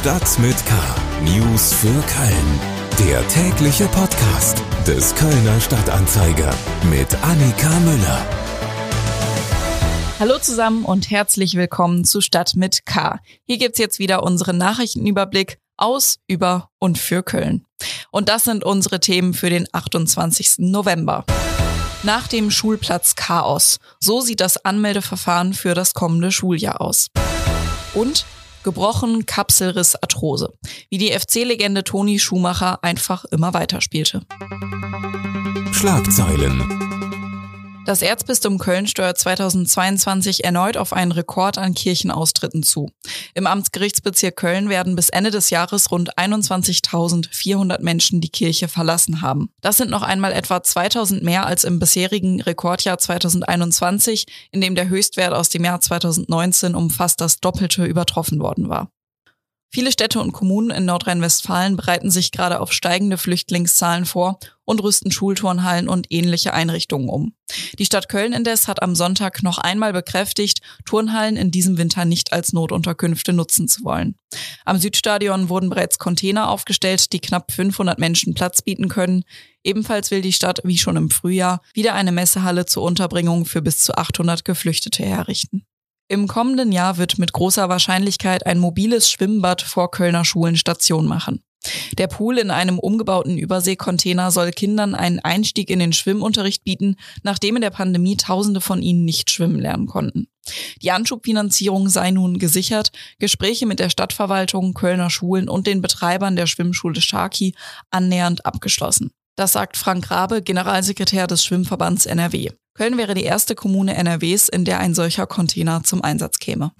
Stadt mit K. News für Köln. Der tägliche Podcast des Kölner Stadtanzeiger mit Annika Müller. Hallo zusammen und herzlich willkommen zu Stadt mit K. Hier gibt's jetzt wieder unseren Nachrichtenüberblick aus, über und für Köln. Und das sind unsere Themen für den 28. November. Nach dem Schulplatz Chaos. So sieht das Anmeldeverfahren für das kommende Schuljahr aus. Und gebrochen Kapselriss Arthrose. Wie die FC-Legende Toni Schumacher einfach immer weiterspielte. Schlagzeilen. Das Erzbistum Köln steuert 2022 erneut auf einen Rekord an Kirchenaustritten zu. Im Amtsgerichtsbezirk Köln werden bis Ende des Jahres rund 21.400 Menschen die Kirche verlassen haben. Das sind noch einmal etwa 2000 mehr als im bisherigen Rekordjahr 2021, in dem der Höchstwert aus dem Jahr 2019 um fast das Doppelte übertroffen worden war. Viele Städte und Kommunen in Nordrhein-Westfalen bereiten sich gerade auf steigende Flüchtlingszahlen vor und rüsten Schulturnhallen und ähnliche Einrichtungen um. Die Stadt Köln indes hat am Sonntag noch einmal bekräftigt, Turnhallen in diesem Winter nicht als Notunterkünfte nutzen zu wollen. Am Südstadion wurden bereits Container aufgestellt, die knapp 500 Menschen Platz bieten können. Ebenfalls will die Stadt, wie schon im Frühjahr, wieder eine Messehalle zur Unterbringung für bis zu 800 Geflüchtete herrichten. Im kommenden Jahr wird mit großer Wahrscheinlichkeit ein mobiles Schwimmbad vor Kölner Schulen Station machen. Der Pool in einem umgebauten Überseekontainer soll Kindern einen Einstieg in den Schwimmunterricht bieten, nachdem in der Pandemie Tausende von ihnen nicht schwimmen lernen konnten. Die Anschubfinanzierung sei nun gesichert, Gespräche mit der Stadtverwaltung, Kölner Schulen und den Betreibern der Schwimmschule Sharky annähernd abgeschlossen. Das sagt Frank Rabe, Generalsekretär des Schwimmverbands NRW. Köln wäre die erste Kommune NRWs, in der ein solcher Container zum Einsatz käme.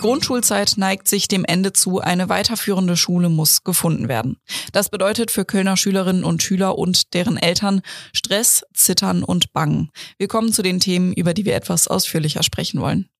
Die Grundschulzeit neigt sich dem Ende zu, eine weiterführende Schule muss gefunden werden. Das bedeutet für Kölner Schülerinnen und Schüler und deren Eltern Stress, Zittern und Bangen. Wir kommen zu den Themen, über die wir etwas ausführlicher sprechen wollen.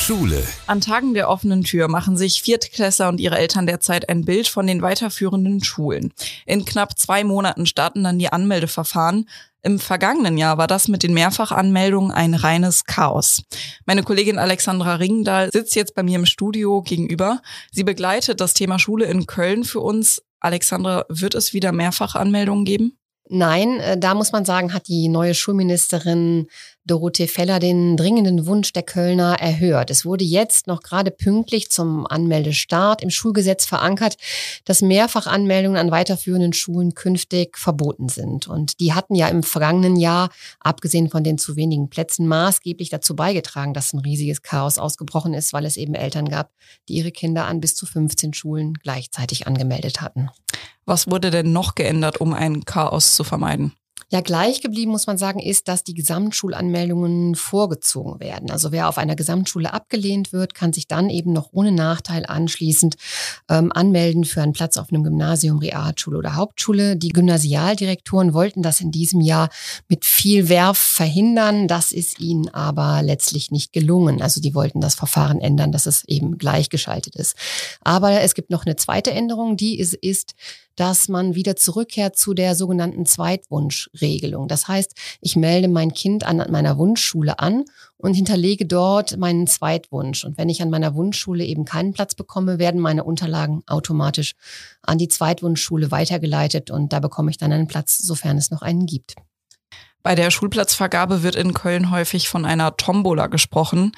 Schule. An Tagen der offenen Tür machen sich Viertklässler und ihre Eltern derzeit ein Bild von den weiterführenden Schulen. In knapp zwei Monaten starten dann die Anmeldeverfahren. Im vergangenen Jahr war das mit den Mehrfachanmeldungen ein reines Chaos. Meine Kollegin Alexandra Ringdahl sitzt jetzt bei mir im Studio gegenüber. Sie begleitet das Thema Schule in Köln für uns. Alexandra, wird es wieder Mehrfachanmeldungen geben? Nein, äh, da muss man sagen, hat die neue Schulministerin Dorothee Feller den dringenden Wunsch der Kölner erhört. Es wurde jetzt noch gerade pünktlich zum Anmeldestart im Schulgesetz verankert, dass Mehrfachanmeldungen an weiterführenden Schulen künftig verboten sind. Und die hatten ja im vergangenen Jahr, abgesehen von den zu wenigen Plätzen, maßgeblich dazu beigetragen, dass ein riesiges Chaos ausgebrochen ist, weil es eben Eltern gab, die ihre Kinder an bis zu 15 Schulen gleichzeitig angemeldet hatten. Was wurde denn noch geändert, um ein Chaos zu vermeiden? Ja, gleich geblieben muss man sagen, ist, dass die Gesamtschulanmeldungen vorgezogen werden. Also wer auf einer Gesamtschule abgelehnt wird, kann sich dann eben noch ohne Nachteil anschließend ähm, anmelden für einen Platz auf einem Gymnasium, Realschule oder Hauptschule. Die Gymnasialdirektoren wollten das in diesem Jahr mit viel Werf verhindern. Das ist ihnen aber letztlich nicht gelungen. Also die wollten das Verfahren ändern, dass es eben gleichgeschaltet ist. Aber es gibt noch eine zweite Änderung, die ist, ist dass man wieder zurückkehrt zu der sogenannten Zweitwunschregelung. Das heißt, ich melde mein Kind an meiner Wunschschule an und hinterlege dort meinen Zweitwunsch. Und wenn ich an meiner Wunschschule eben keinen Platz bekomme, werden meine Unterlagen automatisch an die Zweitwunschschule weitergeleitet und da bekomme ich dann einen Platz, sofern es noch einen gibt. Bei der Schulplatzvergabe wird in Köln häufig von einer Tombola gesprochen.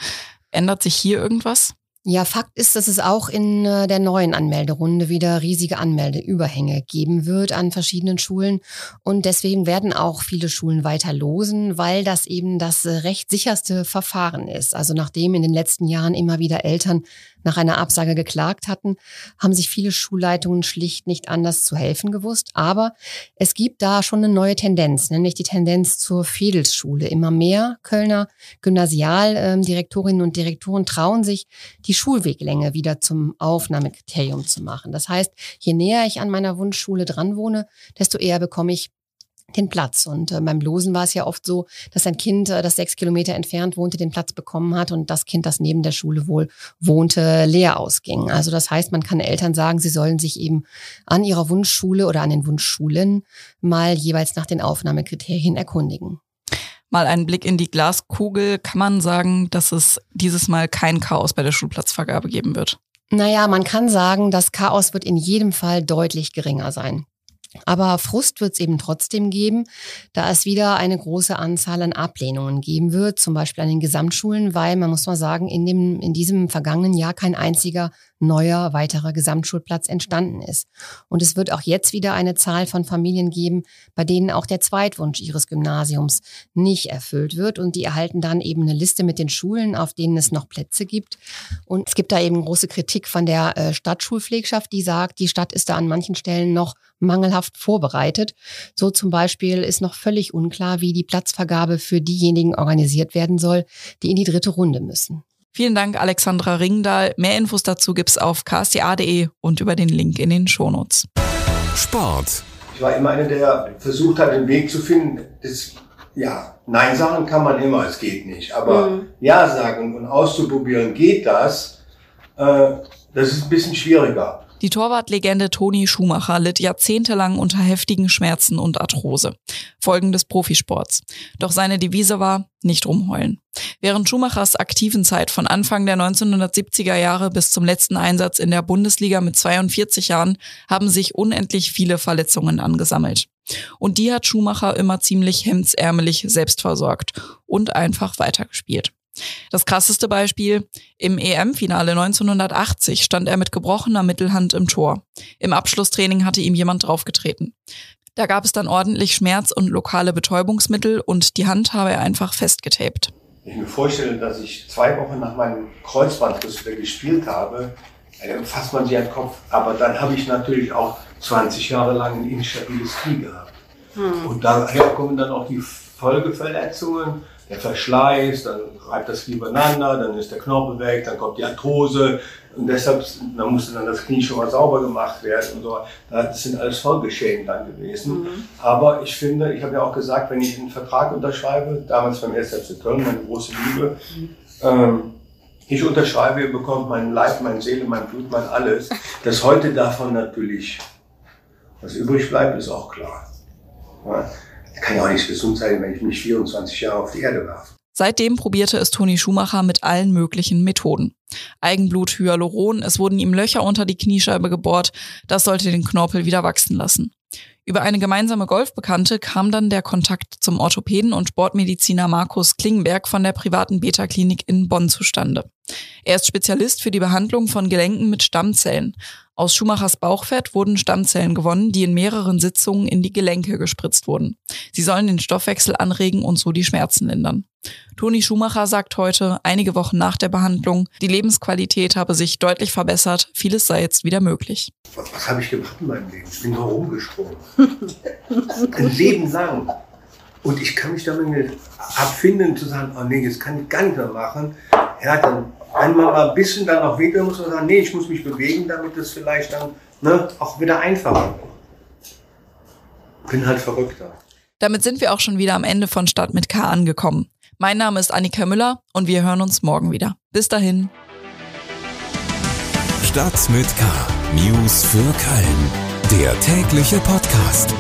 Ändert sich hier irgendwas? Ja, Fakt ist, dass es auch in äh, der neuen Anmelderunde wieder riesige Anmeldeüberhänge geben wird an verschiedenen Schulen. Und deswegen werden auch viele Schulen weiter losen, weil das eben das äh, recht sicherste Verfahren ist. Also nachdem in den letzten Jahren immer wieder Eltern nach einer Absage geklagt hatten, haben sich viele Schulleitungen schlicht nicht anders zu helfen gewusst. Aber es gibt da schon eine neue Tendenz, nämlich die Tendenz zur Fädelsschule. Immer mehr Kölner Gymnasialdirektorinnen und Direktoren trauen sich, die Schulweglänge wieder zum Aufnahmekriterium zu machen. Das heißt, je näher ich an meiner Wunschschule dran wohne, desto eher bekomme ich den Platz. Und äh, beim Losen war es ja oft so, dass ein Kind, äh, das sechs Kilometer entfernt wohnte, den Platz bekommen hat und das Kind, das neben der Schule wohl wohnte, leer ausging. Also das heißt, man kann Eltern sagen, sie sollen sich eben an ihrer Wunschschule oder an den Wunschschulen mal jeweils nach den Aufnahmekriterien erkundigen. Mal einen Blick in die Glaskugel kann man sagen, dass es dieses Mal kein Chaos bei der Schulplatzvergabe geben wird. Naja, man kann sagen, das Chaos wird in jedem Fall deutlich geringer sein. Aber Frust wird es eben trotzdem geben, da es wieder eine große Anzahl an Ablehnungen geben wird, zum Beispiel an den Gesamtschulen, weil man muss mal sagen, in, dem, in diesem vergangenen Jahr kein einziger neuer weiterer Gesamtschulplatz entstanden ist. Und es wird auch jetzt wieder eine Zahl von Familien geben, bei denen auch der Zweitwunsch ihres Gymnasiums nicht erfüllt wird. Und die erhalten dann eben eine Liste mit den Schulen, auf denen es noch Plätze gibt. Und es gibt da eben große Kritik von der äh, Stadtschulpflegschaft, die sagt, die Stadt ist da an manchen Stellen noch mangelhaft vorbereitet. So zum Beispiel ist noch völlig unklar, wie die Platzvergabe für diejenigen organisiert werden soll, die in die dritte Runde müssen. Vielen Dank, Alexandra Ringdahl. Mehr Infos dazu gibt's auf ksta.de und über den Link in den Shownotes. Sport. Ich war immer einer, der versucht hat, einen Weg zu finden. Das, ja, Nein sagen kann man immer, es geht nicht. Aber mhm. Ja sagen und auszuprobieren, geht das, äh, das ist ein bisschen schwieriger. Die Torwartlegende Toni Schumacher litt jahrzehntelang unter heftigen Schmerzen und Arthrose. Folgen des Profisports. Doch seine Devise war, nicht rumheulen. Während Schumachers aktiven Zeit von Anfang der 1970er Jahre bis zum letzten Einsatz in der Bundesliga mit 42 Jahren haben sich unendlich viele Verletzungen angesammelt. Und die hat Schumacher immer ziemlich hemdsärmelig selbst versorgt und einfach weitergespielt. Das krasseste Beispiel, im EM-Finale 1980 stand er mit gebrochener Mittelhand im Tor. Im Abschlusstraining hatte ihm jemand draufgetreten. Da gab es dann ordentlich Schmerz und lokale Betäubungsmittel und die Hand habe er einfach festgetaped. Ich mir vorstelle, dass ich zwei Wochen nach meinem Kreuzbandriss wieder gespielt habe, dann fasst man sich an den Kopf. Aber dann habe ich natürlich auch 20 Jahre lang ein instabiles Knie gehabt. Hm. Und daher kommen dann auch die Folgeverletzungen der Verschleiß, dann reibt das Knie übereinander, dann ist der Knorpel weg, dann kommt die Arthrose und deshalb dann musste dann das Knie schon mal sauber gemacht werden und so. Das sind alles Folgeschäden dann gewesen. Mhm. Aber ich finde, ich habe ja auch gesagt, wenn ich einen Vertrag unterschreibe, damals beim SFC Köln, meine große Liebe, mhm. ähm, ich unterschreibe, ihr bekommt meinen Leib, meine Seele, mein Blut, mein alles. Dass heute davon natürlich was übrig bleibt, ist auch klar. Ja kann ja auch nicht gesund sein, wenn ich mich 24 Jahre auf die Erde werfe. Seitdem probierte es Toni Schumacher mit allen möglichen Methoden. Eigenblut, Hyaluron, es wurden ihm Löcher unter die Kniescheibe gebohrt, das sollte den Knorpel wieder wachsen lassen. Über eine gemeinsame Golfbekannte kam dann der Kontakt zum Orthopäden und Sportmediziner Markus Klingenberg von der privaten Beta-Klinik in Bonn zustande. Er ist Spezialist für die Behandlung von Gelenken mit Stammzellen. Aus Schumachers Bauchfett wurden Stammzellen gewonnen, die in mehreren Sitzungen in die Gelenke gespritzt wurden. Sie sollen den Stoffwechsel anregen und so die Schmerzen lindern. Toni Schumacher sagt heute, einige Wochen nach der Behandlung, die Lebensqualität habe sich deutlich verbessert, vieles sei jetzt wieder möglich. Was, was habe ich gemacht in meinem Leben? Ich bin nur rumgesprungen. Ein Leben lang. Und ich kann mich damit abfinden, zu sagen, oh nee, jetzt kann ich gar nicht mehr machen. Ja, dann einmal ein bisschen dann auch wieder muss man sagen, nee, ich muss mich bewegen, damit es vielleicht dann ne, auch wieder einfacher wird. Bin halt verrückter. Damit sind wir auch schon wieder am Ende von Stadt mit K angekommen. Mein Name ist Annika Müller und wir hören uns morgen wieder. Bis dahin. Stadt mit K. News für Köln. Der tägliche Podcast.